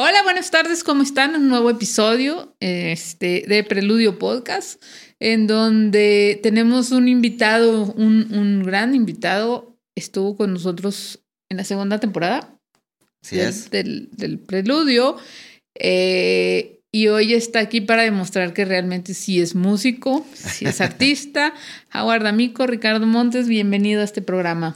Hola, buenas tardes, ¿cómo están? Un nuevo episodio este, de Preludio Podcast, en donde tenemos un invitado, un, gran invitado, estuvo con nosotros en la segunda temporada sí es. del, del, Preludio. Eh, y hoy está aquí para demostrar que realmente sí es músico, sí es artista. Howard Amico, Ricardo Montes, bienvenido a este programa.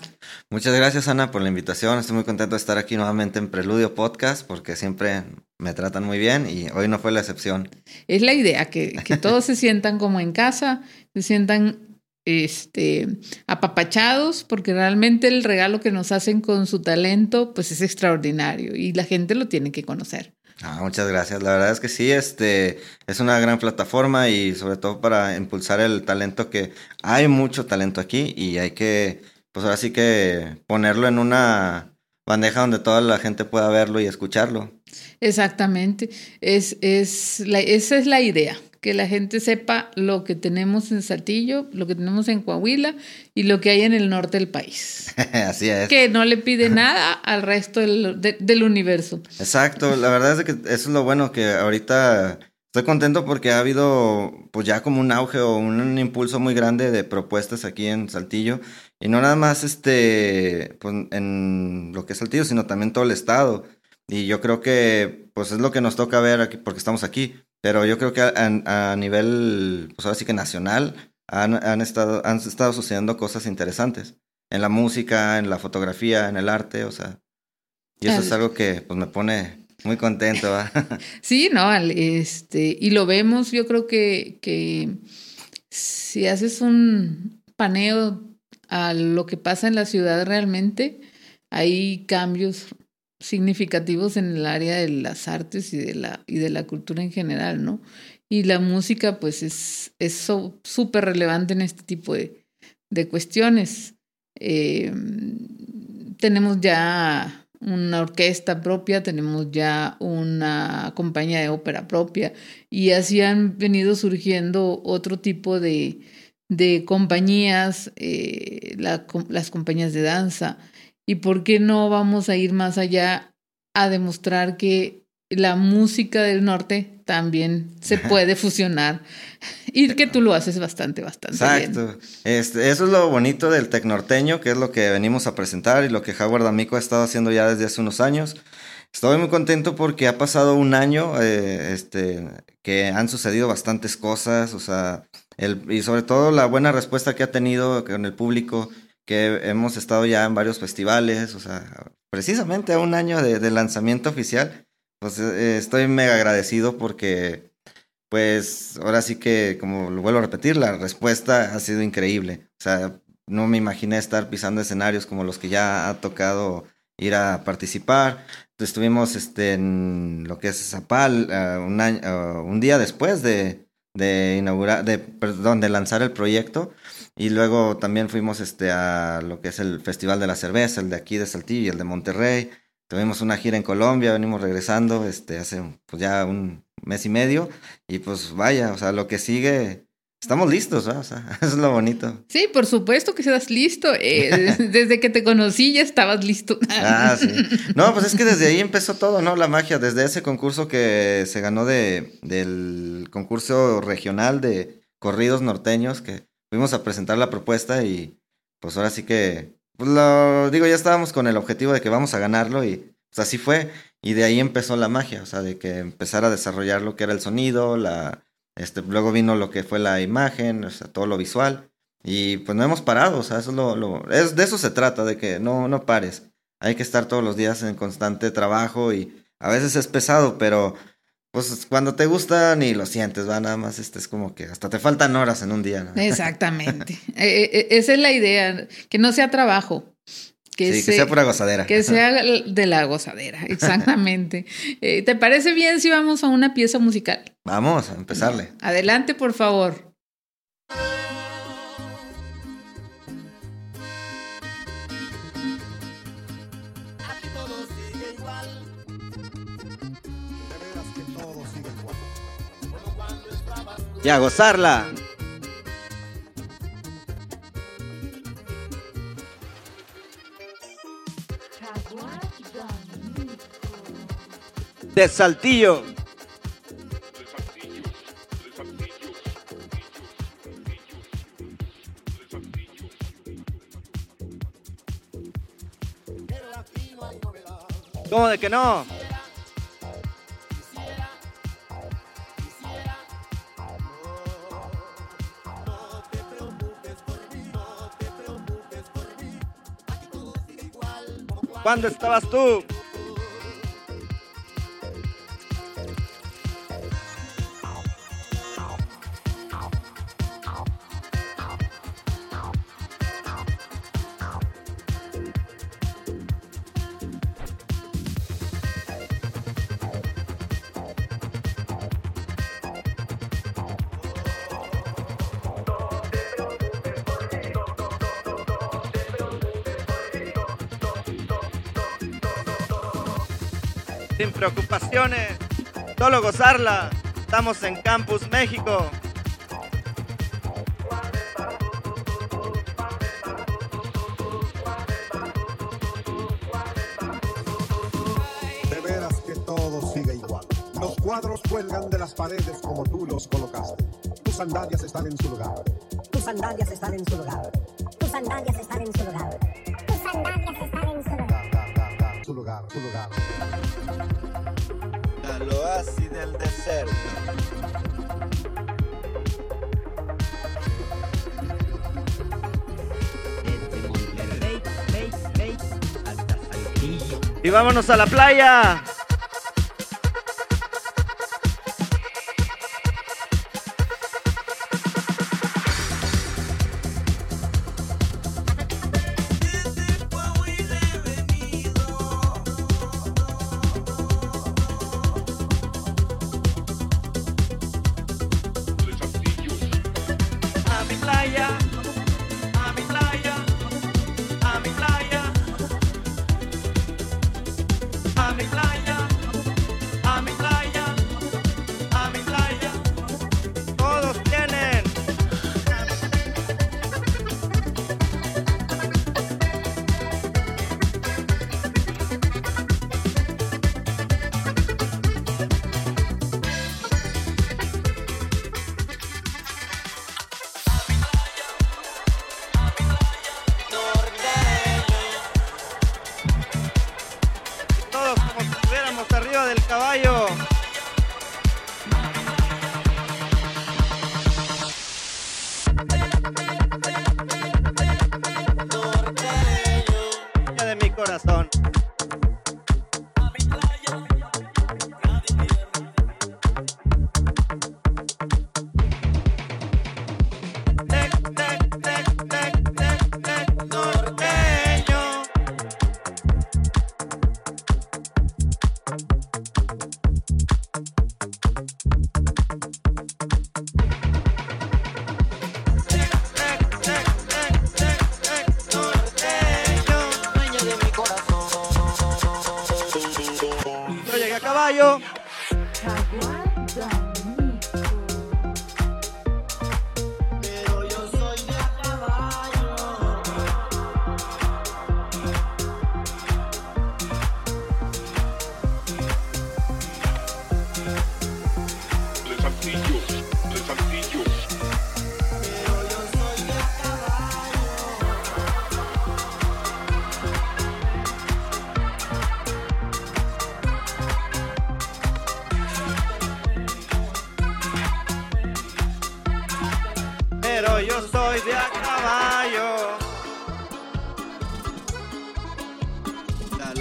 Muchas gracias Ana por la invitación. Estoy muy contento de estar aquí nuevamente en Preludio Podcast porque siempre me tratan muy bien y hoy no fue la excepción. Es la idea, que, que todos se sientan como en casa, se sientan este, apapachados, porque realmente el regalo que nos hacen con su talento, pues es extraordinario y la gente lo tiene que conocer. Ah, muchas gracias. La verdad es que sí, este es una gran plataforma y sobre todo para impulsar el talento que hay mucho talento aquí y hay que, pues ahora sí que ponerlo en una bandeja donde toda la gente pueda verlo y escucharlo. Exactamente. Es, es la, esa es la idea que la gente sepa lo que tenemos en Saltillo, lo que tenemos en Coahuila y lo que hay en el norte del país. Así es. Que no le pide nada al resto del, universo. Exacto, la verdad es que eso es lo bueno que ahorita estoy contento porque ha habido pues ya como un auge o un, impulso muy grande de propuestas aquí en Saltillo y no nada más este pues, en lo que es Saltillo, sino también todo el estado. Y yo creo que pues es lo que nos toca ver aquí porque estamos aquí pero yo creo que a, nivel, pues ahora sí que nacional, han, estado, han estado sucediendo cosas interesantes. En la música, en la fotografía, en el arte, o sea. Y eso es algo que pues me pone muy contento. sí, no, este, y lo vemos, yo creo que, que si haces un paneo a lo que pasa en la ciudad realmente, hay cambios significativos en el área de las artes y de la, y de la cultura en general, ¿no? Y la música, pues, es súper relevante en este tipo de, de cuestiones. Eh, tenemos ya una orquesta propia, tenemos ya una compañía de ópera propia y así han venido surgiendo otro tipo de, de compañías, eh, las compañías de danza, ¿Y por qué no vamos a ir más allá a demostrar que la música del norte también se puede fusionar y que tú lo haces bastante, bastante Exacto. Este, eso es lo bonito del tecnorteño, que es lo que venimos a presentar y lo que Howard Amico ha estado haciendo ya desde hace unos años. Estoy muy contento porque ha pasado un año eh, este, que han sucedido bastantes cosas, o sea, el, y sobre todo la buena respuesta que ha tenido con el público que hemos estado ya en varios festivales, o sea, precisamente a un año de, lanzamiento oficial, pues eh, estoy mega agradecido porque, pues, ahora sí que, como lo vuelvo a repetir, la respuesta ha sido increíble. O sea, no me imaginé estar pisando escenarios como los que ya ha tocado ir a participar. Estuvimos este, en lo que es Zapal uh, un, año, uh, un día después de, de inaugurar, de, perdón, de lanzar el proyecto. Y luego también fuimos este, a lo que es el Festival de la Cerveza, el de aquí de Saltillo y el de Monterrey. Tuvimos una gira en Colombia, venimos regresando este, hace pues ya un mes y medio. Y pues vaya, o sea, lo que sigue, estamos listos, ¿no? O sea, eso es lo bonito. Sí, por supuesto que estás listo. Eh, desde que te conocí ya estabas listo. ah, sí. No, pues es que desde ahí empezó todo, ¿no? La magia, desde ese concurso que se ganó de, del concurso regional de corridos norteños, que fuimos a presentar la propuesta y pues ahora sí que, pues lo digo, ya estábamos con el objetivo de que vamos a ganarlo y pues así fue. Y de ahí empezó la magia, o sea, de que empezar a desarrollar lo que era el sonido, la, este, luego vino lo que fue la imagen, o sea, todo lo visual. Y pues no hemos parado, o sea, eso lo, lo, es, de eso se trata, de que no, no pares. Hay que estar todos los días en constante trabajo y a veces es pesado, pero pues cuando te gusta ni lo sientes, va nada más, este es como que hasta te faltan horas en un día. Exactamente. Eh, eh, esa es la idea, que no sea trabajo. Que, sí, que sea pura gozadera. Que sea de la gozadera, exactamente. Eh, ¿Te parece bien si vamos a una pieza musical? Vamos a empezarle. Adelante, por favor. Y a gozarla. de Saltillo. ¿Cómo de que no? ¿Cuándo estabas tú? Preocupaciones, solo gozarla. Estamos en Campus México. De veras que todo sigue igual. Los cuadros cuelgan de las paredes como tú los colocaste. Tus sandalias están en su lugar. Tus sandalias están en su lugar. Tus sandalias están en su lugar. Tus sandalias están en su lugar. Su lugar, su lugar. Al oasis del desierto. Desde Monterrey, Rey, Rey, hasta Saltillo. Y vámonos a la playa.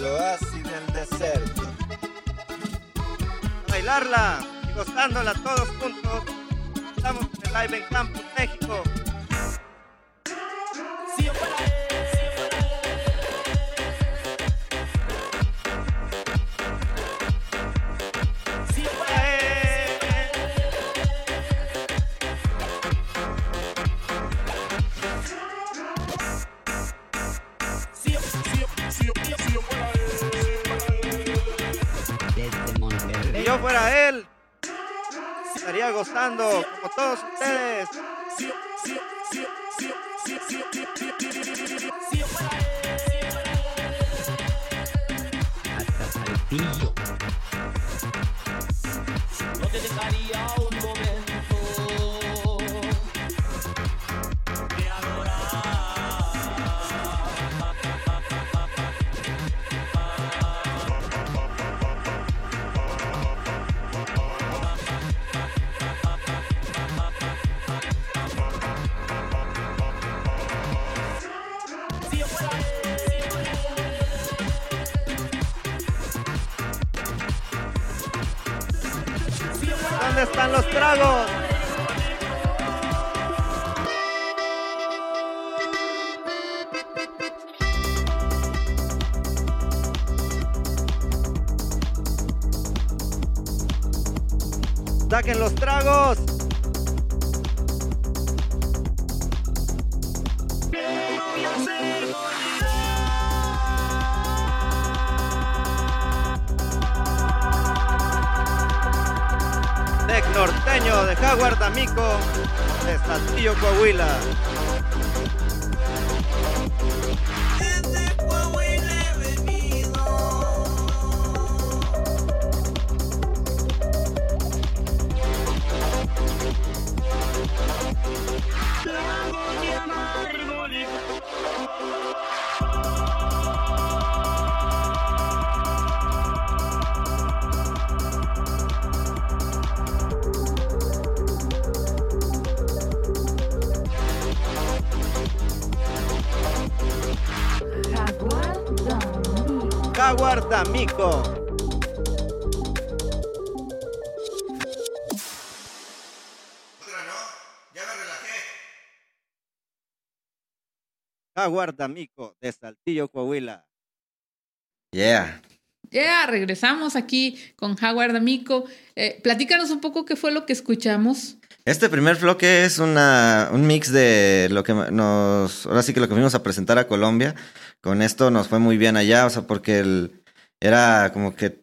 Al oasis del desierto. A bailarla y gozándola todos juntos. Estamos en el Live en Campus México. Gozando como todos. ¡Saquen los tragos! Tec norteño de Jaguar D'Amico de Saltillo, Coahuila. D'Amico. Jaguar D'Amico de Saltillo, Coahuila. Yeah. Ya, regresamos aquí con Howard Amico. Eh, platícanos un poco qué fue lo que escuchamos. Este primer bloque es una, un mix de lo que nos, ahora sí que lo que fuimos a presentar a Colombia. Con esto nos fue muy bien allá, o sea, porque el, era como que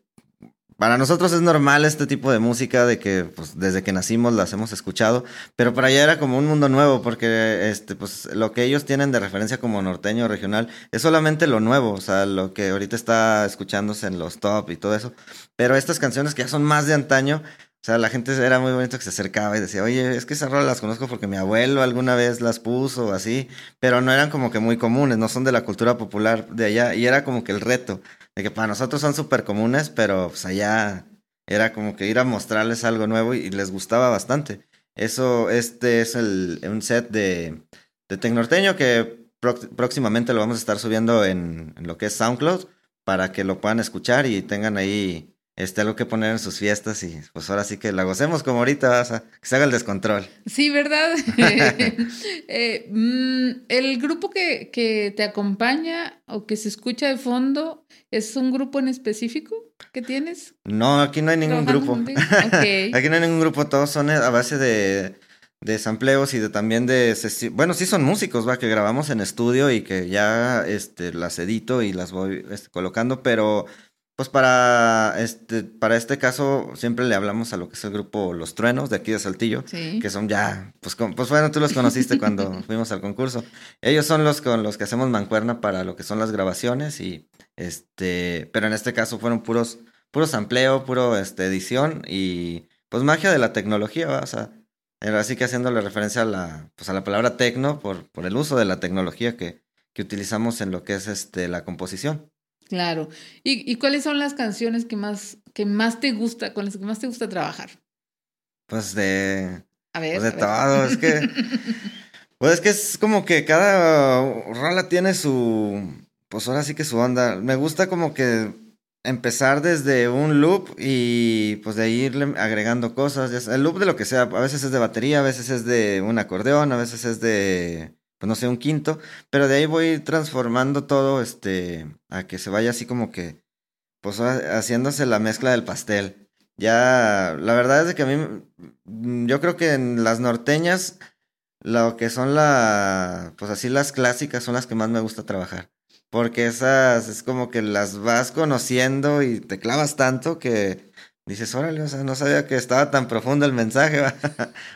para nosotros es normal este tipo de música de que pues, desde que nacimos las hemos escuchado, pero para allá era como un mundo nuevo porque este pues lo que ellos tienen de referencia como norteño regional es solamente lo nuevo, o sea, lo que ahorita está escuchándose en los top y todo eso, pero estas canciones que ya son más de antaño o sea, la gente era muy bonito que se acercaba y decía, oye, es que esas rolas las conozco porque mi abuelo alguna vez las puso o así, pero no eran como que muy comunes, no son de la cultura popular de allá. Y era como que el reto, de que para nosotros son súper comunes, pero pues allá era como que ir a mostrarles algo nuevo y, les gustaba bastante. Eso, este es el, un set de, de Tecnorteño que próximamente lo vamos a estar subiendo en, en lo que es SoundCloud para que lo puedan escuchar y tengan ahí este, algo que poner en sus fiestas y pues ahora sí que la gocemos como ahorita, vas a- que se haga el descontrol. Sí, ¿verdad? Eh, mm, el grupo que, que te acompaña o que se escucha de fondo, ¿es un grupo en específico que tienes? No, aquí no hay ningún grupo. aquí no hay ningún grupo, todos son a base de, de sampleos y de también de bueno, sí son músicos, va, que grabamos en estudio y que ya este las edito y las voy este, colocando, pero pues para este para este caso siempre le hablamos a lo que es el grupo Los Truenos de aquí de Saltillo. Sí. que son ya, pues, con- pues bueno, tú los conociste cuando fuimos al concurso. Ellos son los con los que hacemos mancuerna para lo que son las grabaciones y este, pero en este caso fueron puros, puro sampleo, puro este, edición y pues magia de la tecnología, ¿va? o sea, era así que haciéndole referencia a la, pues a la palabra tecno por, por el uso de la tecnología que, que utilizamos en lo que es este, la composición. Claro. ¿Y, y cuáles son las canciones que más, que más te gusta, con las que más te gusta trabajar? Pues de, A ver. Pues de ver. todo, es que. Pues es que es como que cada rola tiene su. Pues ahora sí que su onda. Me gusta como que empezar desde un loop y pues de ahí irle agregando cosas. El loop de lo que sea. A veces es de batería, a veces es de un acordeón, a veces es de. Pues no sé, un quinto. Pero de ahí voy transformando todo este. A que se vaya así como que. Pues haciéndose la mezcla del pastel. Ya, la verdad es que a mí, mm, yo creo que en las norteñas, lo que son la, pues así las clásicas son las que más me gusta trabajar. Porque esas es como que las vas conociendo y te clavas tanto que dices, órale, o sea, no sabía que estaba tan profundo el mensaje, ¿va?".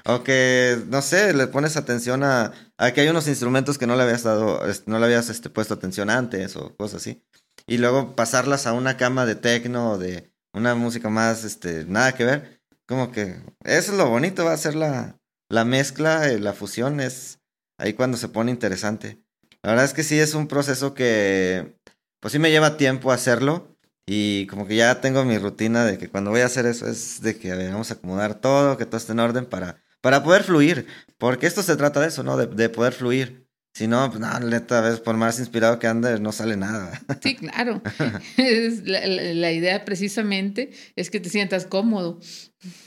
o que, no sé, le pones atención a, a que hay unos instrumentos que no le habías dado, no le habías este, puesto atención antes o cosas así. Y luego pasarlas a una cama de tecno o de una música más, este, nada que ver, como que eso es lo bonito, va a ser la, la mezcla, eh, la fusión, es ahí cuando se pone interesante. La verdad es que sí es un proceso que, pues sí me lleva tiempo hacerlo. Y como que ya tengo mi rutina de que cuando voy a hacer eso es de que a ver, vamos a acomodar todo, que todo esté en orden para, para poder fluir. Porque esto se trata de eso, ¿no? De, de poder fluir. Si no, pues no, neta, a veces por más inspirado que andes, no sale nada. Sí, claro. La, la- la idea precisamente es que te sientas cómodo.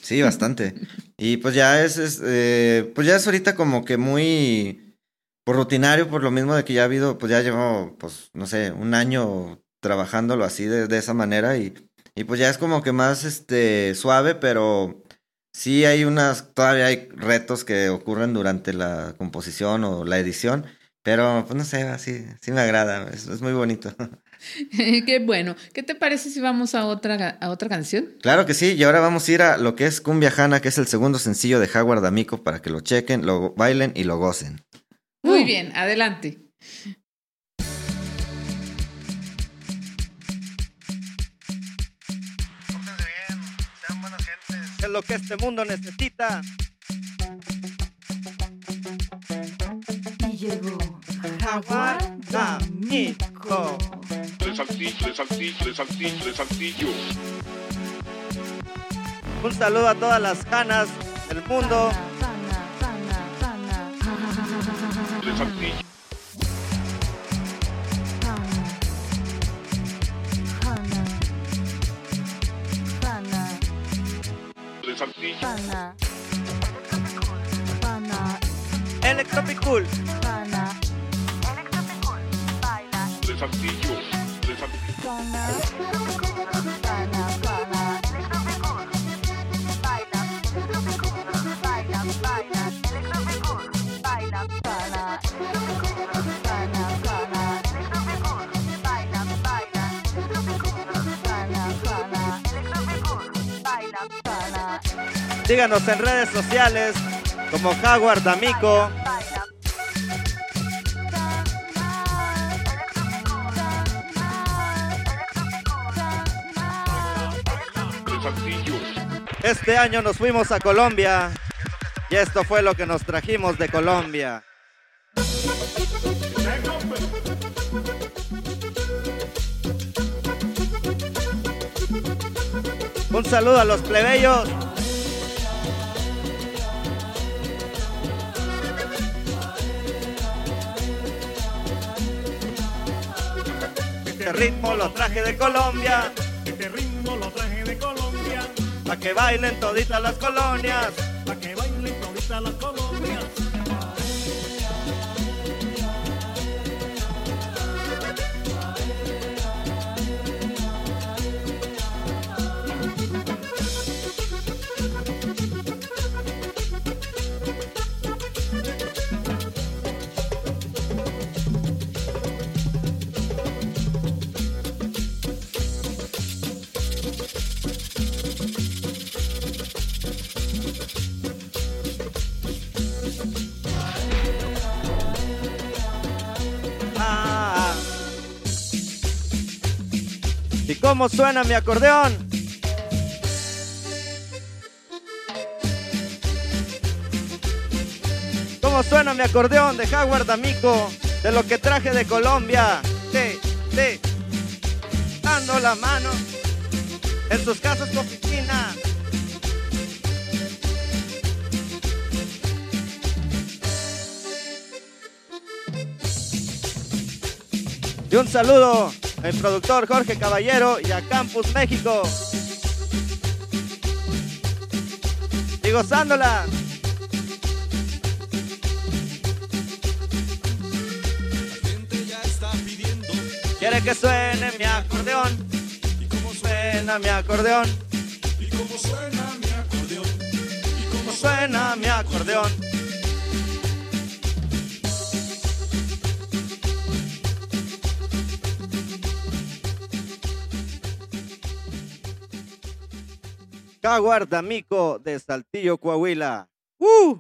Sí, bastante. Y pues ya es, es, eh, pues ya es ahorita como que muy por rutinario, por lo mismo de que ya ha habido, pues ya llevo, pues, no sé, un año trabajándolo así de, de esa manera y, y pues ya es como que más este suave, pero sí hay unas, todavía hay retos que ocurren durante la composición o la edición, pero pues no sé, así, sí me agrada, es, es muy bonito. Qué bueno. ¿Qué te parece si vamos a otra, a otra canción? Claro que sí, y ahora vamos a ir a lo que es Cumbia Jana, que es el segundo sencillo de Howard D'Amico para que lo chequen, lo bailen y lo gocen. Muy Uh. bien, adelante. Es lo que este mundo necesita. Y llegó Jaguar D'Amico. Tres saltillos, tres saltillos, tres saltillos, tres saltillos. Un saludo a todas las canas del mundo. Tres saltillos, tres saltillos, Electropicul. tres saltillos, tres saltillos. Síganos en redes sociales como Jaguar D'Amico. Este año nos fuimos a Colombia y esto fue lo que nos trajimos de Colombia. Un saludo a los plebeyos. Este ritmo lo traje de Colombia, Este ritmo lo traje de Colombia, pa' que bailen toditas las colonias. pa' que bailen toditas las colonias. Cómo suena mi acordeón? ¿Cómo suena mi acordeón de Howard D'Amico? De lo que traje de Colombia. Sí, sí. Dando la mano en sus casas de oficina. Y un saludo al productor Jorge Caballero y a Campus México. Y gozándola. Quiere que suene mi acordeón. ¿Y cómo suena mi acordeón? ¿Y cómo suena mi acordeón? ¿Y cómo suena mi acordeón? Jaguar D'Amico de Saltillo, Coahuila. ¡Uh!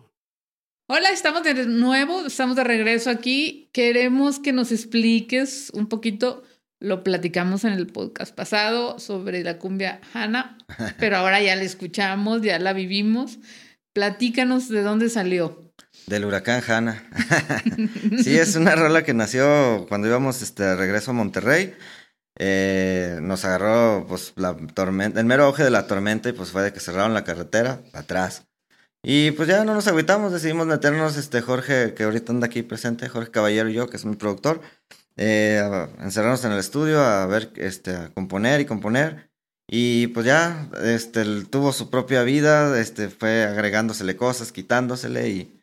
Hola, estamos de nuevo, estamos de regreso aquí. Queremos que nos expliques un poquito lo platicamos en el podcast pasado sobre la cumbia Hanna, pero ahora ya la escuchamos, ya la vivimos. Platícanos de dónde salió. Del huracán Hanna. sí, es una rola que nació cuando íbamos este, de regreso a Monterrey. Eh, nos agarró pues la tormenta, el mero auge de la tormenta y pues fue de que cerraron la carretera atrás. Y pues ya no nos agüitamos, decidimos meternos, este Jorge, que ahorita anda aquí presente, Jorge Caballero y yo, que es mi productor, eh, a encerrarnos en el estudio a ver, este, a componer y componer. Y pues ya, este, tuvo su propia vida, este, fue agregándosele cosas, quitándosele y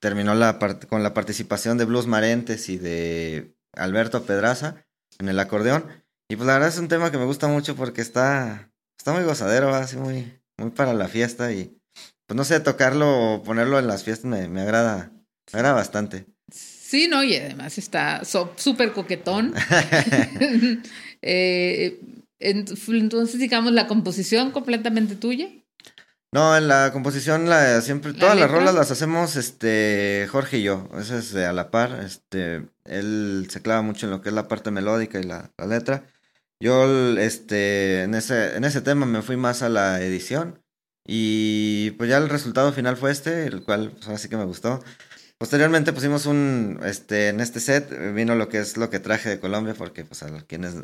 terminó la con la participación de Blues Marentes y de Alberto Pedraza en el acordeón. Y pues la verdad es un tema que me gusta mucho porque está, está muy gozadero, así muy, muy para la fiesta y pues no sé, tocarlo o ponerlo en las fiestas me, me agrada, me agrada bastante. Sí, no, y además está so- súper coquetón. Eh, ent- entonces, digamos, la composición completamente tuya. No, en la composición la siempre ¿La todas las rolas las hacemos este Jorge y yo, eso es a la par, este él se clava mucho en lo que es la parte melódica y la, la letra. Yo este en ese en ese tema me fui más a la edición y pues ya el resultado final fue este, el cual pues ahora sí que me gustó. Posteriormente pusimos un este en este set eh, vino lo que es lo que traje de Colombia porque pues a quienes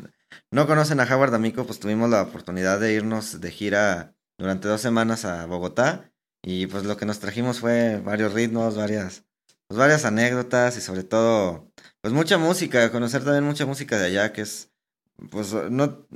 no conocen a Howard D'Amico, pues tuvimos la oportunidad de irnos de gira durante dos semanas a Bogotá y pues lo que nos trajimos fue varios ritmos, varias, pues varias anécdotas y sobre todo pues mucha música, conocer también mucha música de allá que es pues no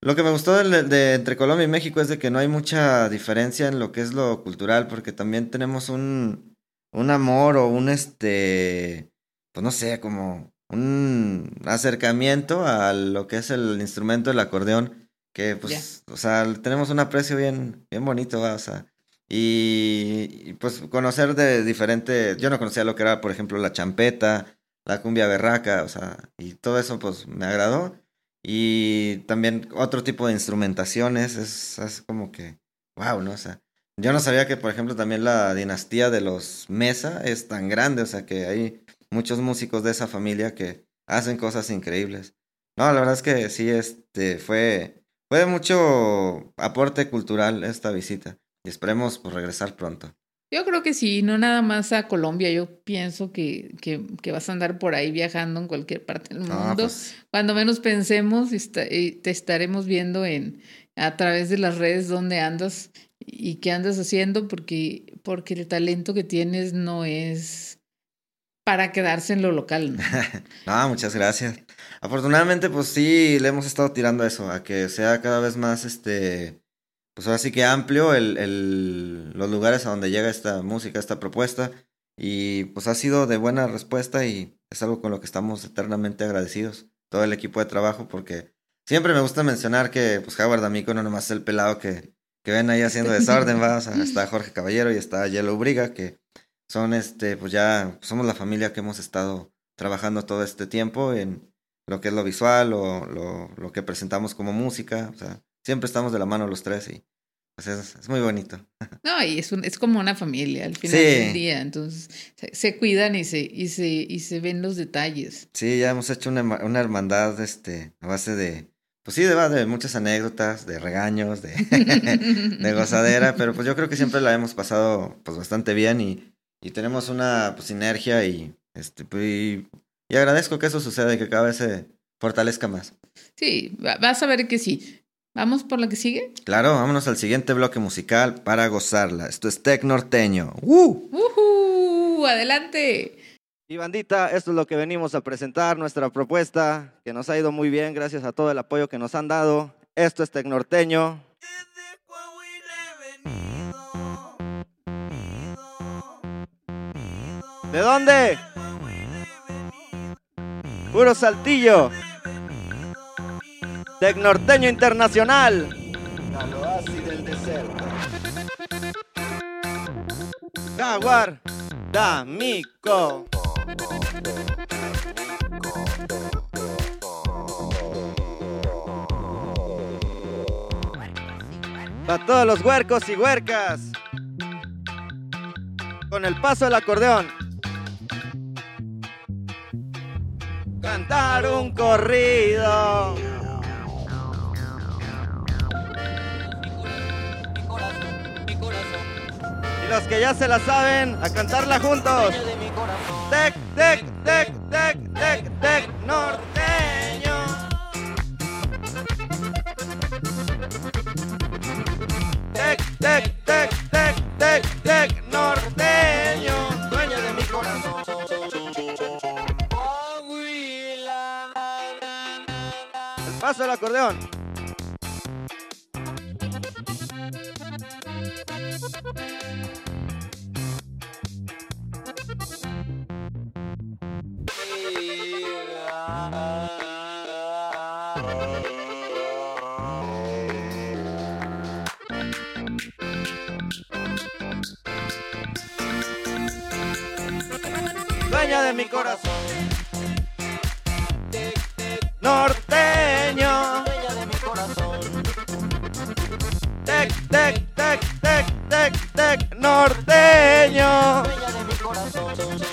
lo que me gustó de, de entre Colombia y México es de que no hay mucha diferencia en lo que es lo cultural porque también tenemos un un amor o un este pues no sé, como un acercamiento a lo que es el instrumento del acordeón que pues, o sea, tenemos un aprecio bien, bien bonito, ¿va? o sea, y, y, pues conocer de diferentes, yo no conocía lo que era, por ejemplo, la champeta, la cumbia berraca, o sea, y todo eso pues me agradó, y también otro tipo de instrumentaciones, es, como que, wow, ¿no? O sea, yo no sabía que, por ejemplo, también la dinastía de los Mesa es tan grande, o sea, que hay muchos músicos de esa familia que hacen cosas increíbles. No, la verdad es que sí, este, fue, fue de mucho aporte cultural esta visita y esperemos pues, regresar pronto. Yo creo que sí, no nada más a Colombia. Yo pienso que, que, que vas a andar por ahí viajando en cualquier parte del No, mundo. pues, Cuando menos pensemos, eh, te estaremos viendo en a través de las redes donde andas y qué andas haciendo, porque, porque el talento que tienes no es para quedarse en lo local. ¿no? no, muchas gracias. Afortunadamente, pues sí, le hemos estado tirando a eso, a que sea cada vez más, este, pues ahora sí que amplio el, el- los lugares a donde llega esta música, esta propuesta. Y pues ha sido de buena respuesta y es algo con lo que estamos eternamente agradecidos, todo el equipo de trabajo, porque siempre me gusta mencionar que pues Howard D'Amico no nomás es el pelado que, que ven ahí haciendo desorden, ¿va? O sea, está Jorge Caballero y está Yellow Briga, que son este, pues ya somos la familia que hemos estado trabajando todo este tiempo en lo que es lo visual o lo, lo que presentamos como música. O sea, siempre estamos de la mano los tres y pues es, es muy bonito. No, y es, un, es como una familia al final Sí. del día. Entonces se, se cuidan y se, y, se, y se ven los detalles. Sí, ya hemos hecho una, una hermandad este, a base de, pues sí, de, muchas anécdotas, de regaños, de, de gozadera, pero pues yo creo que siempre la hemos pasado pues bastante bien y, y tenemos una pues, sinergia y, este, pues, y, y agradezco que eso suceda y que cada vez se fortalezca más. Sí, va- vas a ver que sí. ¿Vamos por la que sigue? Claro, vámonos al siguiente bloque musical para gozarla. Esto es Tec Norteño. ¡Uh! ¡Uhú! ¡Adelante! Y bandita, esto es lo que venimos a presentar, nuestra propuesta, que nos ha ido muy bien gracias a todo el apoyo que nos han dado. Esto es Tecnorteño. ¿De dónde? Puro Saltillo. Tecnorteño Internacional. La oasis del desierto. Jaguar D'Amico. Para todos los huercos y huercas. Con el paso del acordeón. cantar un corrido. Los que ya se la saben, a cantarla juntos. Tec, tec, tec, tec, tec, tec, norteño. Tec, tec, tec, tec, tec, tec, norteño. Dueño de mi corazón. El paso del acordeón. Corazón. Norteño. De. Tec, tec, tec, tec, tec, norteño.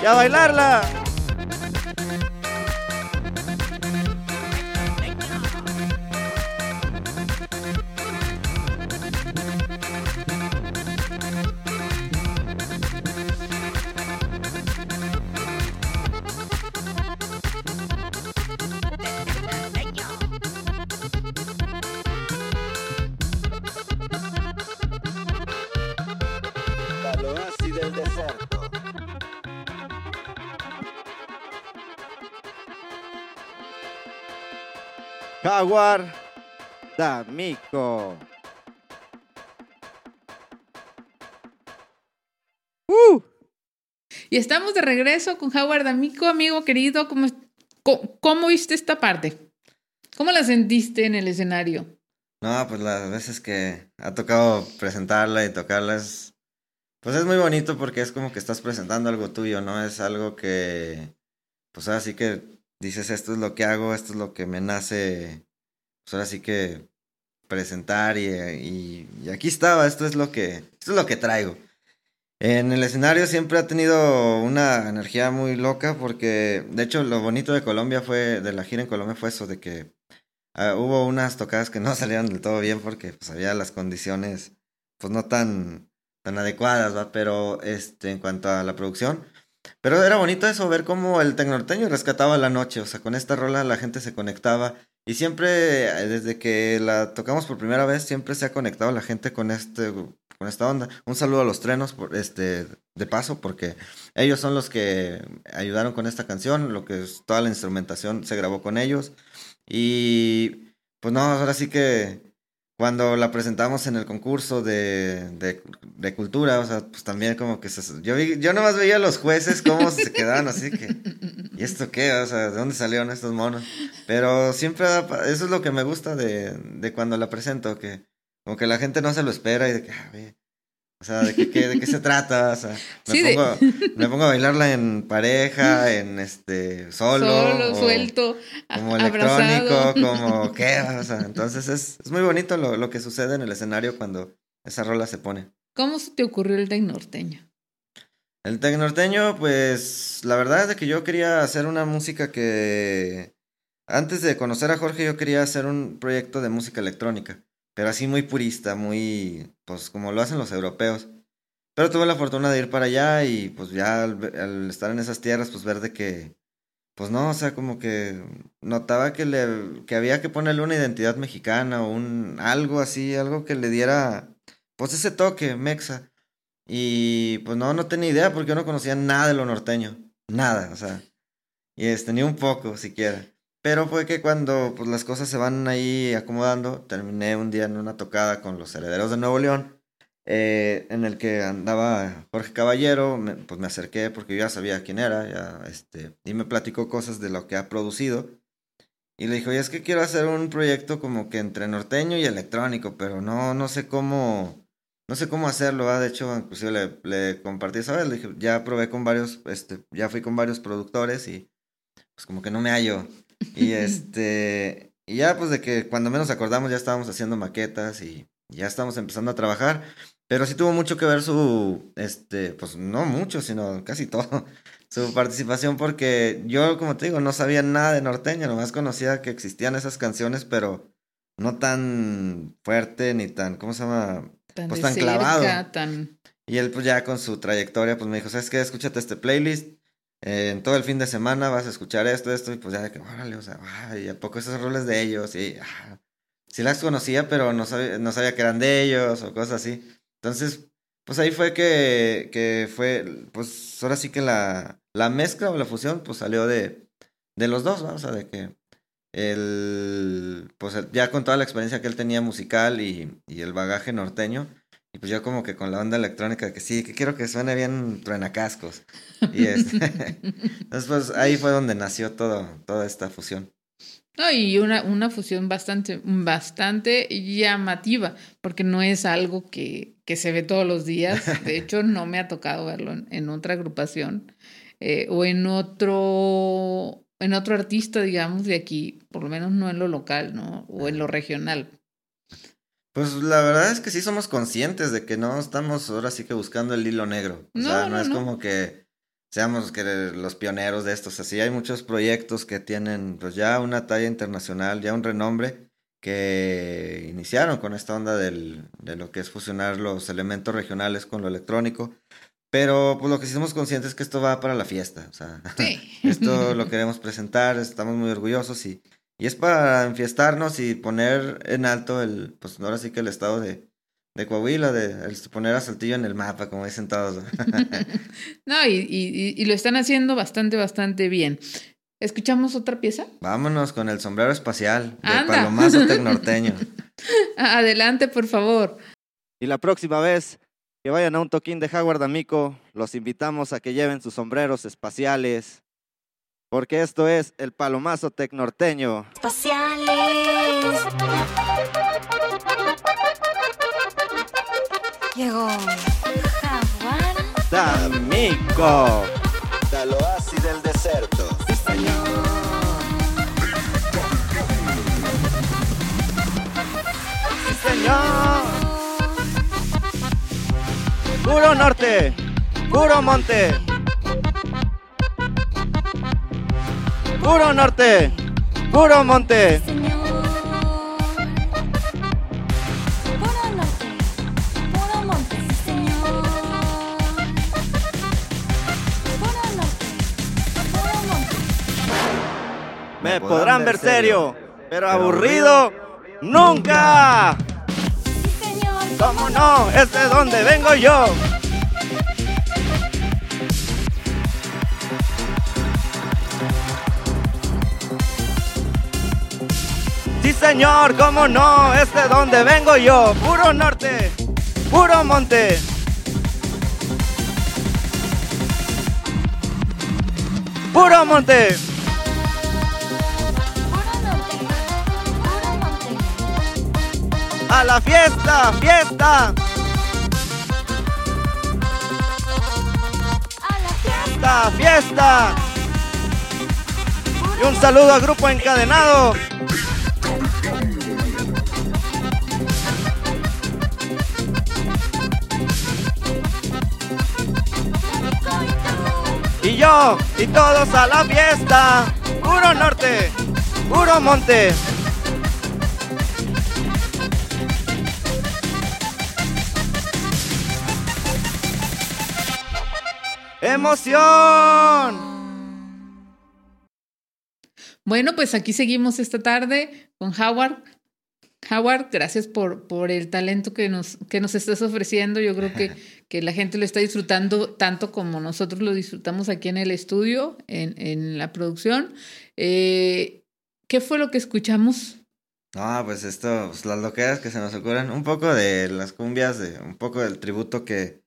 Y a bailarla. Jaguar D'Amico. ¡Uh! Y estamos de regreso con Howard D'Amico, amigo querido. ¿Cómo, cómo, cómo viste esta parte? ¿Cómo la sentiste en el escenario? No, pues las veces que ha tocado presentarla y tocarla es... Pues es muy bonito porque es como que estás presentando algo tuyo, ¿no? Es algo que... Pues ahora sí que dices, esto es lo que hago, esto es lo que me nace... Pues ahora sí que presentar y, y, y aquí estaba, esto es lo que... Esto es lo que traigo. En el escenario siempre ha tenido una energía muy loca porque, de hecho, lo bonito de Colombia fue, de la gira en Colombia fue eso, de que ah, hubo unas tocadas que no salieron del todo bien porque pues había las condiciones, pues no tan, tan adecuadas, ¿va? Pero este, en cuanto a la producción. Pero era bonito eso, ver cómo el tecnorteño rescataba la noche, o sea, con esta rola la gente se conectaba. Y siempre, eh, desde que la tocamos por primera vez, siempre se ha conectado la gente con este con esta onda. Un saludo a los trenos por este de paso porque ellos son los que ayudaron con esta canción, lo que es toda la instrumentación se grabó con ellos y pues no, ahora sí que cuando la presentamos en el concurso de, de, cultura, o sea, pues también como que se, yo vi, yo nomás veía a los jueces cómo se quedaban así que ¿y esto qué? O sea, ¿de dónde salieron estos monos? Pero siempre eso es lo que me gusta de, de cuando la presento que como que la gente no se lo espera y de que, ah, o sea, ¿de qué, qué, de qué se trata? O sea, me, Sí, de- pongo, me pongo a bailarla en pareja, en este, solo. Solo, o suelto, Como abrazado. electrónico, como qué, o sea, entonces es, es muy bonito lo, lo que sucede en el escenario cuando esa rola se pone. ¿Cómo se te ocurrió el tecnorteño? El tecnorteño, pues, la verdad es de que yo quería hacer una música que... Antes de conocer a Jorge, yo quería hacer un proyecto de música electrónica, pero así muy purista, muy, pues, como lo hacen los europeos. Pero tuve la fortuna de ir para allá y, pues, ya al, estar en esas tierras, pues, ver de que, pues, no, o sea, como que notaba que le, que había que ponerle una identidad mexicana o un, algo así, algo que le diera, pues, ese toque mexa. Y pues no, no tenía idea porque yo no conocía nada de lo norteño. Nada, o sea. Y este, ni un poco siquiera. Pero fue que cuando pues, las cosas se van ahí acomodando, terminé un día en una tocada con los herederos de Nuevo León, eh, en el que andaba Jorge Caballero, me- pues me acerqué porque yo ya sabía quién era, ya, este, y me platicó cosas de lo que ha producido. Y le dijo, oye, es que quiero hacer un proyecto como que entre norteño y electrónico, pero no, no sé cómo, no sé cómo hacerlo, ¿va? De hecho, inclusive le, le compartí esa vez, le dije, ya probé con varios, este, ya fui con varios productores y pues como que no me hallo. Y este, y ya pues de que cuando menos acordamos ya estábamos haciendo maquetas y ya estábamos empezando a trabajar. Pero sí tuvo mucho que ver su, este, pues no mucho, sino casi todo, su participación porque yo, como te digo, no sabía nada de norteño, nomás conocía que existían esas canciones, pero no tan fuerte ni tan, ¿cómo se llama? Tan pues tan clavado. cerca, tan... Y él pues ya con su trayectoria pues me dijo, ¿sabes qué? Escúchate este playlist. Eh, en todo el fin de semana vas a escuchar esto, esto, y pues ya de que, órale, o sea, ay, ¿a poco esos roles de ellos? Y ah, las conocía, pero no sabía, no sabía que eran de ellos o cosas así. Entonces, pues ahí fue que, que fue, pues ahora sí que la, la mezcla o la fusión, pues salió de, de los dos, ¿no? O sea, de que el, pues ya con toda la experiencia que él tenía musical y, y el bagaje norteño, y pues yo como que con la onda electrónica, que sí, que quiero que suene bien truenacascos. Y este, entonces pues ahí fue donde nació todo, toda esta fusión. No, y una, una fusión bastante, bastante llamativa, porque no es algo que, que se ve todos los días. De hecho, no me ha tocado verlo en, en otra agrupación eh, o en otro, en otro artista, digamos, de aquí, por lo menos no en lo local, ¿no? O en lo regional. Pues la verdad es que sí somos conscientes de que no estamos ahora sí que buscando el hilo negro. O No, sea, no, no, es no. como que seamos que los pioneros de estos. Así hay muchos proyectos que tienen pues ya una talla internacional, ya un renombre, que iniciaron con esta onda del, de lo que es fusionar los elementos regionales con lo electrónico. Pero pues lo que sí somos conscientes es que esto va para la fiesta. O sea, Sí. esto lo queremos presentar, estamos muy orgullosos y, y es para enfiestarnos y poner en alto el, pues ahora sí que el estado de, de Coahuila, de el poner a Saltillo en el mapa, como dicen todos. No, y, y, y lo están haciendo bastante, bastante bien. ¿Escuchamos otra pieza? Vámonos con el sombrero espacial de Anda. Palomazo Tecnorteño. Adelante, por favor. Y la próxima vez que vayan a un toquín de Howard Amico, los invitamos a que lleven sus sombreros espaciales, porque esto es el Palomazo Tecnorteño. Espaciales. Llegó Jaguar. D'Amico. Del oasis del desierto. Sí, señor. Sí, señor. Puro norte, puro monte. Puro norte, puro monte. Señor. Puro norte. Puro monte. Sí, señor. Puro norte. Puro monte. Me podrán ver serio, pero aburrido nunca. Sí, señor. ¿Cómo no? Es de donde vengo yo. Señor, ¿cómo no? Es de donde vengo yo. Puro norte, puro monte. Puro monte. A la fiesta, fiesta. A la fiesta, fiesta. Y un saludo al grupo encadenado. Y yo, y todos a la fiesta. Puro norte, puro monte. ¡Emoción! Bueno, pues aquí seguimos esta tarde con Howard. Howard, gracias por, por el talento que nos, que nos estás ofreciendo. Yo creo que, que la gente lo está disfrutando tanto como nosotros lo disfrutamos aquí en el estudio, en, en la producción. Eh, ¿Qué fue lo que escuchamos? No, pues esto, pues las loqueras que se nos ocurren, un poco de las cumbias, de un poco del tributo que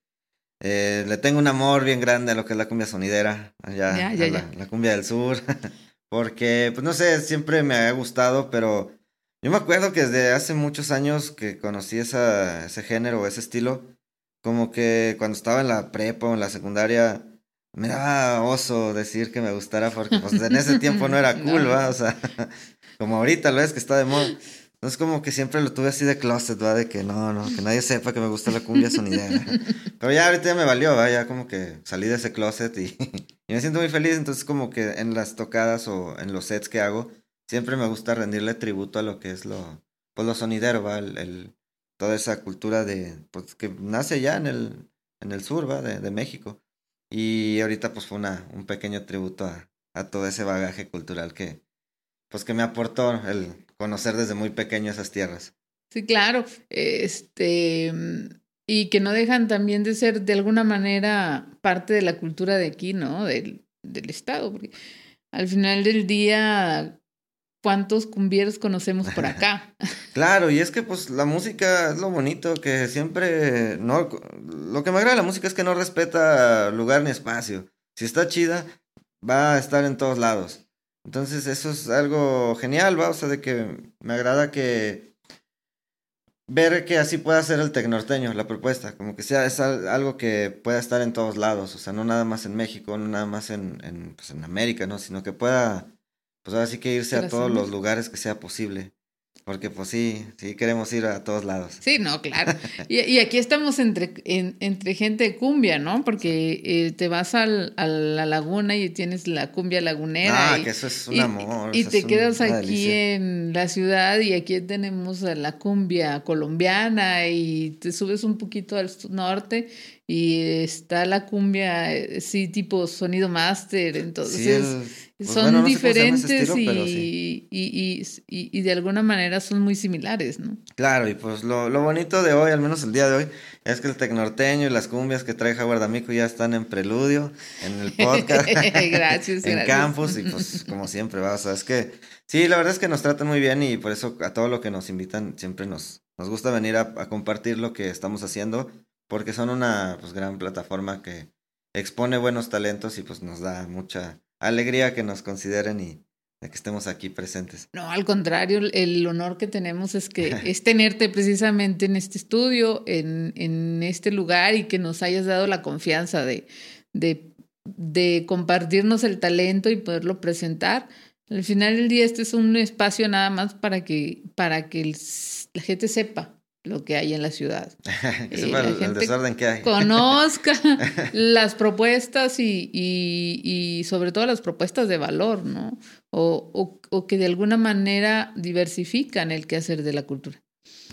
eh, le tengo un amor bien grande a lo que es la cumbia sonidera, allá, Ya, ya, la, ya. la cumbia del sur, porque, pues no sé, siempre me ha gustado, pero yo me acuerdo que desde hace muchos años que conocí esa, ese género, ese estilo, como que cuando estaba en la prepa o en la secundaria, me daba oso decir que me gustara porque pues en ese tiempo no era cool, No. ¿va? O sea, como ahorita lo es que está de moda. Entonces como que siempre lo tuve así de closet, ¿va? De que no, no, que nadie sepa que me gusta la cumbia sonidera. Pero ya ahorita ya me valió, ¿va? Ya como que salí de ese closet y, y me siento muy feliz. Entonces como que en las tocadas o en los sets que hago, siempre me gusta rendirle tributo a lo que es lo, pues lo sonidero, ¿va? El, el- toda esa cultura de, pues que nace ya en el, en el sur, ¿va? De, de México. Y ahorita pues fue una, un pequeño tributo a, a todo ese bagaje cultural que, pues que me aportó el conocer desde muy pequeño esas tierras. Sí, claro. Este, y que no dejan también de ser de alguna manera parte de la cultura de aquí, ¿no? Del, del estado. Porque al final del día, ¿cuántos cumbieros conocemos por acá? Claro, y es que pues la música es lo bonito, que siempre, no, lo que me agrada de la música es que no respeta lugar ni espacio. Si está chida, va a estar en todos lados. Entonces eso es algo genial, va, o sea, de que me agrada que ver que así pueda ser el tecnorteño, la propuesta, como que sea es al- algo que pueda estar en todos lados, o sea, no nada más en México, no nada más en, en, pues, en América, ¿no? Sino que pueda, pues ahora sí que irse a todos los lugares que sea posible. Porque pues sí, sí queremos ir a todos lados. Sí, no, claro. Y, y aquí estamos entre, en- entre gente de cumbia, ¿no? Porque eh, te vas al, a la laguna y tienes la cumbia lagunera. Ah, y, que eso es un y- amor, Y te un- quedas aquí en la ciudad y aquí tenemos a la cumbia colombiana y te subes un poquito al norte y está la cumbia, eh, sí, tipo sonido máster. Entonces, el- pues son bueno, no diferentes estilo, y, sí. y, y, y- y de alguna manera son muy similares, ¿no? Claro, y pues lo, lo bonito de hoy, al menos el día de hoy, es que el tecnorteño y las cumbias que trae Jaguar D'Amico ya están en preludio, en el podcast. Gracias, en gracias. campus, y pues como siempre, va, o sea, es que sí, la verdad es que nos tratan muy bien y por eso a todo lo que nos invitan siempre nos, nos gusta venir a, a compartir lo que estamos haciendo, porque son una pues gran plataforma que expone buenos talentos y pues nos da mucha alegría que nos consideren y de que estemos aquí presentes. No, al contrario, el honor que tenemos es que es tenerte precisamente en este estudio, en, en este lugar y que nos hayas dado la confianza de, de, de compartirnos el talento y poderlo presentar. Al final del día, este es un espacio nada más para que, para que el- la gente sepa lo que hay en la ciudad. que Eh, sepa la el, gente desorden que hay. Conozca las propuestas y, y, y sobre todo las propuestas de valor, ¿no? O, o, o que de alguna manera diversifican el quehacer de la cultura.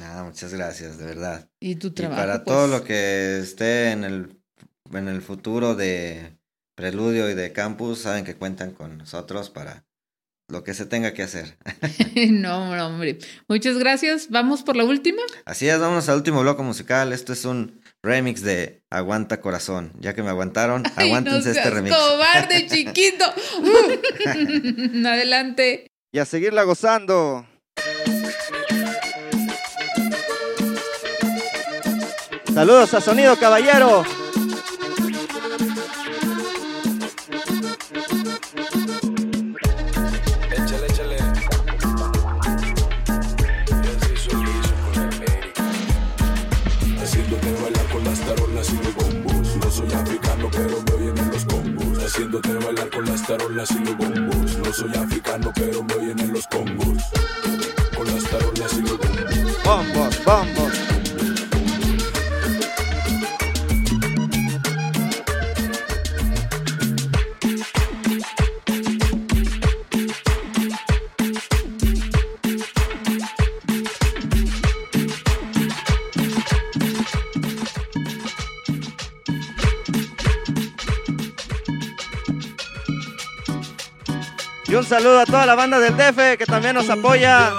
Ah, muchas gracias, de verdad. Y tu Y trabajo. para pues, todo lo que esté en el, en el futuro de Preludio y de Campus, saben que cuentan con nosotros para lo que se tenga que hacer. no, no, hombre. Muchas gracias. Vamos por la última. Así es, vámonos al último bloque musical. Esto es un remix de Aguanta Corazón. Ya que me aguantaron, Ay, aguántense no este remix. cobarde, chiquito. Adelante. Y a seguirla gozando. Saludos a Sonido Caballero. Y los bombos. No soy africano, pero me oyen en los congos. Saludo a toda la banda del DF que también nos apoya.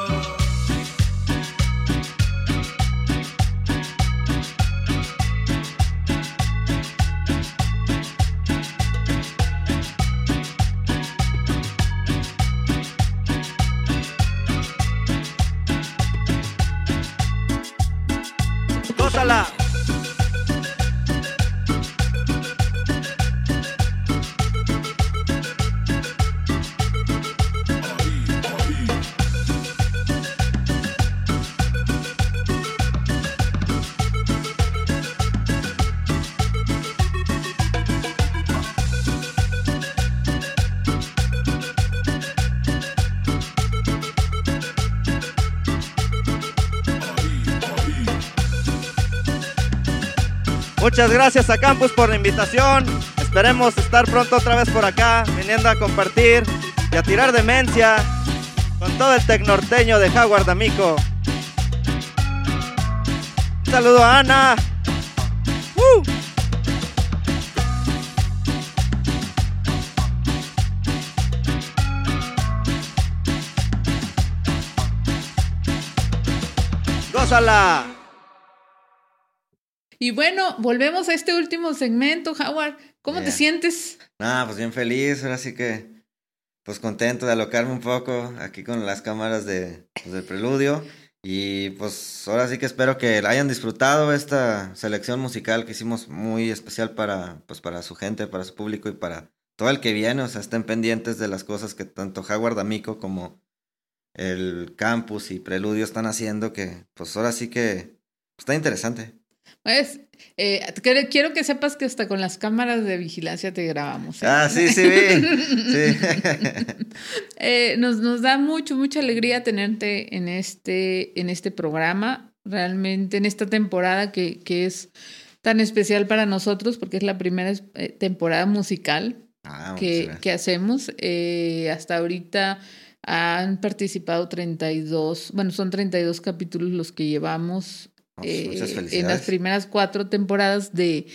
Muchas gracias a Campus por la invitación. Esperemos estar pronto otra vez por acá, viniendo a compartir y a tirar demencia con todo el tecnorteño de Jaguar D'Amico. Un saludo a Ana. ¡Gózala! Y bueno, volvemos a este último segmento, Howard. ¿Cómo te sientes? Nada, pues bien feliz, ahora sí que, pues contento de alocarme un poco aquí con las cámaras de, pues, del preludio. Y pues ahora sí que espero que hayan disfrutado esta selección musical que hicimos muy especial para, pues, para su gente, para su público y para todo el que viene. O sea, estén pendientes de las cosas que tanto Howard D'Amico como el campus y preludio están haciendo que pues ahora sí que está interesante. Pues, eh, quiero- que sepas que hasta con las cámaras de vigilancia te grabamos. ¿eh? Ah, sí, sí, vi. Sí. Eh, nos, nos da mucho, mucha alegría tenerte en este, en este programa, realmente en esta temporada que, que es tan especial para nosotros porque es la primera eh, temporada musical Ah, que, que hacemos. Hasta ahorita han participado 32, bueno, son 32 capítulos los que llevamos eh, en las primeras cuatro temporadas de,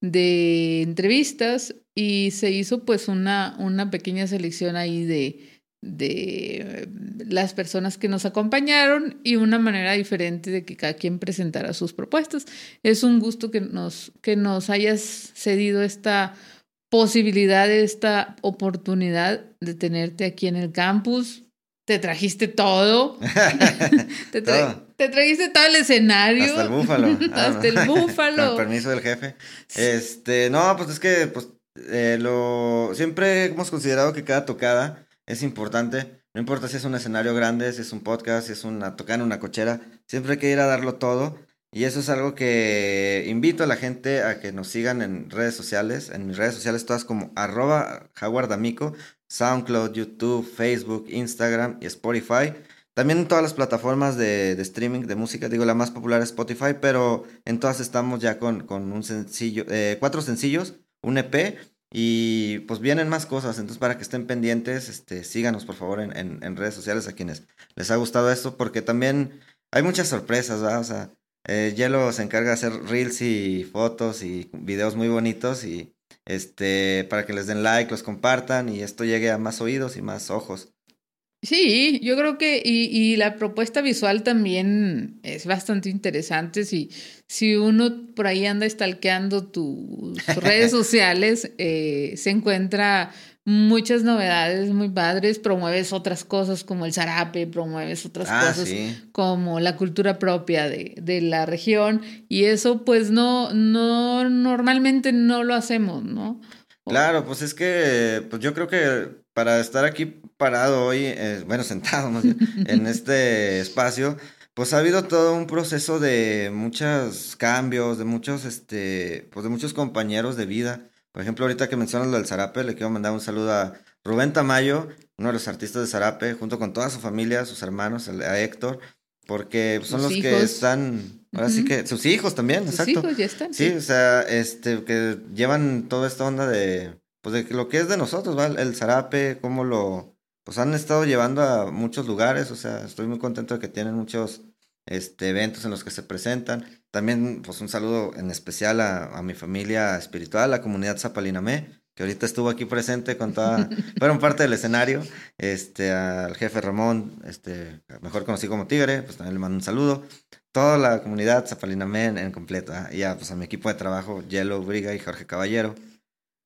de entrevistas y se hizo pues una, una pequeña selección ahí de, de eh, las personas que nos acompañaron y una manera diferente de que cada quien presentara sus propuestas. Es un gusto que nos, que nos hayas cedido esta posibilidad, esta oportunidad de tenerte aquí en el campus. Te trajiste todo. te, tra- Todo. Te trajiste todo el escenario. Hasta el búfalo. Ah, Hasta no. el búfalo. Con permiso del jefe. Este, no, pues es que pues eh, lo siempre hemos considerado que cada tocada es importante. No importa si es un escenario grande, si es un podcast, si es una tocada en una cochera, siempre hay que ir a darlo todo. Y eso es algo que invito a la gente a que nos sigan en redes sociales, en mis redes sociales todas como arroba jaguardamico, SoundCloud, YouTube, Facebook, Instagram y Spotify. También en todas las plataformas de, streaming de música, digo, la más popular es Spotify, pero en todas estamos ya con, con un sencillo, eh, cuatro sencillos, un EP, y pues vienen más cosas, entonces para que estén pendientes, este, síganos por favor en, redes sociales a quienes les ha gustado esto, porque también hay muchas sorpresas, ¿verdad? O sea, eh, se encarga de hacer reels y fotos y videos muy bonitos y este, para que les den like, los compartan y esto llegue a más oídos y más ojos. Sí, yo creo que, y, y la propuesta visual también es bastante interesante. Si, si uno por ahí anda stalkeando tus redes sociales, eh, se encuentra muchas novedades muy padres, promueves otras cosas como el zarape, promueves otras Ah, cosas sí. como la cultura propia de, de la región, y eso pues no, no, normalmente no lo hacemos, ¿no? Claro, pues es que pues yo creo que para estar aquí parado hoy, eh, bueno, sentado más bien, en este espacio, pues ha habido todo un proceso de muchos cambios, de muchos, este, pues de muchos compañeros de vida. Por ejemplo, ahorita que mencionas lo del Zarape, le quiero mandar un saludo a Rubén Tamayo, uno de los artistas de Zarape, junto con toda su familia, sus hermanos, a Héctor, porque son Sus los que están, ahora sí que, sus hijos también, Sus exacto. hijos ya están. Sí, o sea, este, que llevan toda esta onda de, pues de lo que es de nosotros, ¿va? El, zarape, cómo lo, pues han estado llevando a muchos lugares, o sea, estoy muy contento de que tienen muchos, este, eventos en los que se presentan. También, pues un saludo en especial a, a mi familia espiritual, la comunidad Zapalinamé, que ahorita estuvo aquí presente con toda, fueron parte del escenario, este, al jefe Ramón, este, mejor conocido como Tigre, pues también le mando un saludo toda la comunidad Zapalinamé en, en completo. ¿ah? Y a, pues, a mi equipo de trabajo, Yellow Briga y Jorge Caballero.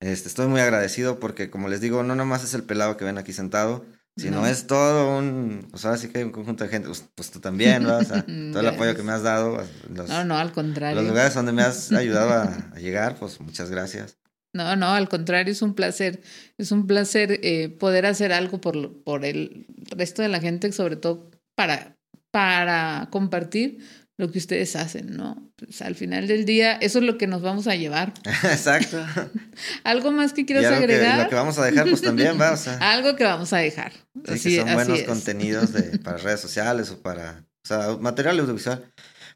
Este, estoy muy agradecido porque, como les digo, no nomás es el pelado que ven aquí sentado, sino No. es todo un, pues ahora sí que hay un conjunto de gente, pues, pues tú también, ¿verdad? O sea, todo el apoyo que me has dado, los, No, no, al contrario. los lugares donde me has ayudado a, a llegar, pues muchas gracias. No, no, al contrario, es un placer, es un placer eh, poder hacer algo por, por el resto de la gente, sobre todo para, para compartir lo que ustedes hacen, ¿no? Pues al final del día, eso es lo que nos vamos a llevar. Exacto. ¿Algo más que quieras algo que, agregar? lo que vamos a dejar, pues también, ¿va? O sea, Algo que vamos a dejar. Sí, Así- que son así buenos es. contenidos de, para redes sociales o para, o sea, material audiovisual.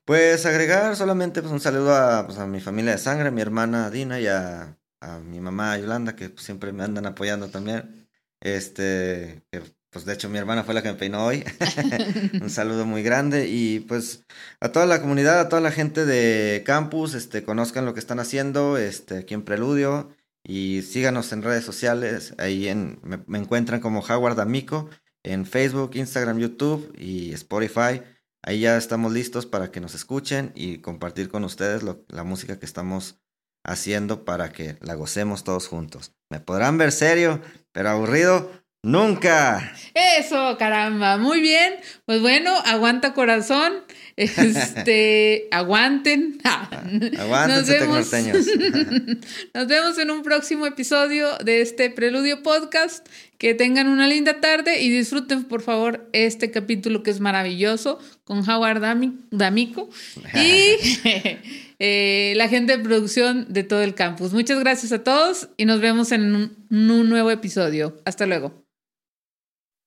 Pues agregar solamente pues, un saludo a, pues, a mi familia de sangre, a mi hermana Dina y a, a mi mamá Yolanda, que pues, siempre me andan apoyando también. Este, que, pues de hecho mi hermana fue la que me peinó hoy. un saludo muy grande y pues a toda la comunidad, a toda la gente de campus, este, conozcan lo que están haciendo este, aquí en Preludio y síganos en redes sociales. Ahí en, me, me encuentran como Howard Amico en Facebook, Instagram, YouTube y Spotify. Ahí ya estamos listos para que nos escuchen y compartir con ustedes lo- la música que estamos haciendo para que la gocemos todos juntos. Me podrán ver serio, pero aburrido nunca. Eso, caramba, muy bien. Pues bueno, aguanta corazón. Este, aguanten. Aguántense, Nos vemos. Nos vemos en un próximo episodio de este Preludio Podcast. Que tengan una linda tarde y disfruten, por favor, este capítulo que es maravilloso con Howard Dami- D'Amico y eh, la gente de producción de todo el campus. Muchas gracias a todos y nos vemos en un, en un nuevo episodio. Hasta luego.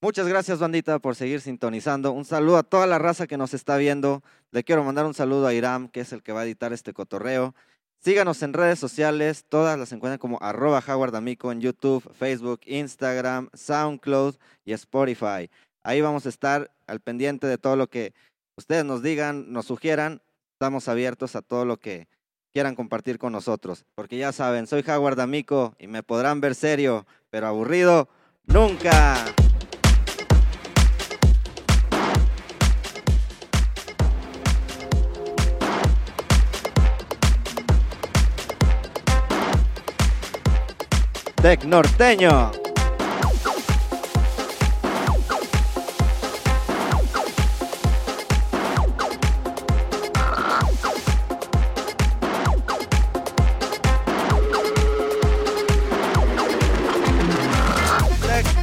Muchas gracias, bandita, por seguir sintonizando. Un saludo a toda la raza que nos está viendo. Le quiero mandar un saludo a Iram, que es el que va a editar este cotorreo. Síganos en redes sociales, todas las encuentran como arroba Howard Amico en YouTube, Facebook, Instagram, SoundCloud y Spotify. Ahí vamos a estar al pendiente de todo lo que ustedes nos digan, nos sugieran. Estamos abiertos a todo lo que quieran compartir con nosotros. Porque ya saben, soy Howard Amico y me podrán ver serio, pero aburrido nunca. Tec Norteño.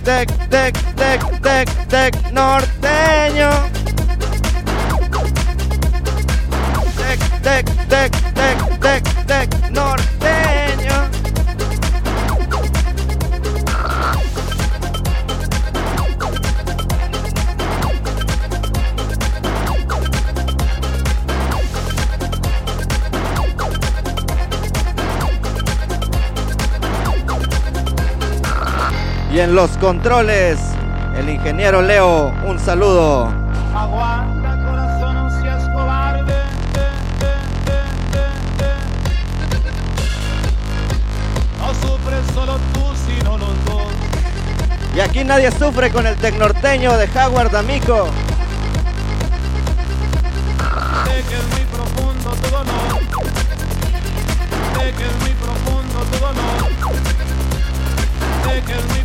Tec, tec, tec, tec, tec, norteño. Tec, tec, tec, tec, tec, tec norteño. Y en los controles, el ingeniero Leo, un saludo. Aguanta corazón, no seas cobarde. No sufres solo tú, sino los dos. Y aquí nadie sufre con el tecnorteño de Howard Amico. Sé que es muy profundo tu dolor. Sé que es muy profundo tu dolor. Sé que es muy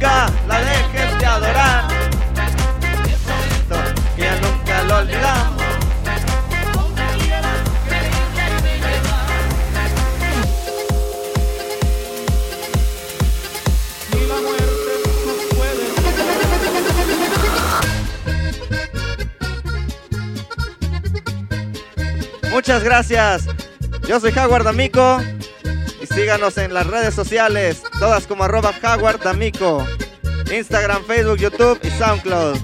la dejes de adorar. Ya nunca lo olvidamos. Muchas gracias. Yo soy Howard Amico. Y síganos en las redes sociales, todas como arroba Howard Amico. Instagram, Facebook, YouTube y SoundCloud.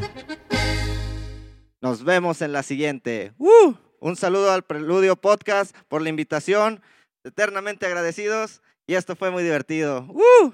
Nos vemos en la siguiente. ¡Uh! Un saludo al Preludio Podcast por la invitación. Eternamente agradecidos. Y esto fue muy divertido. ¡Uh!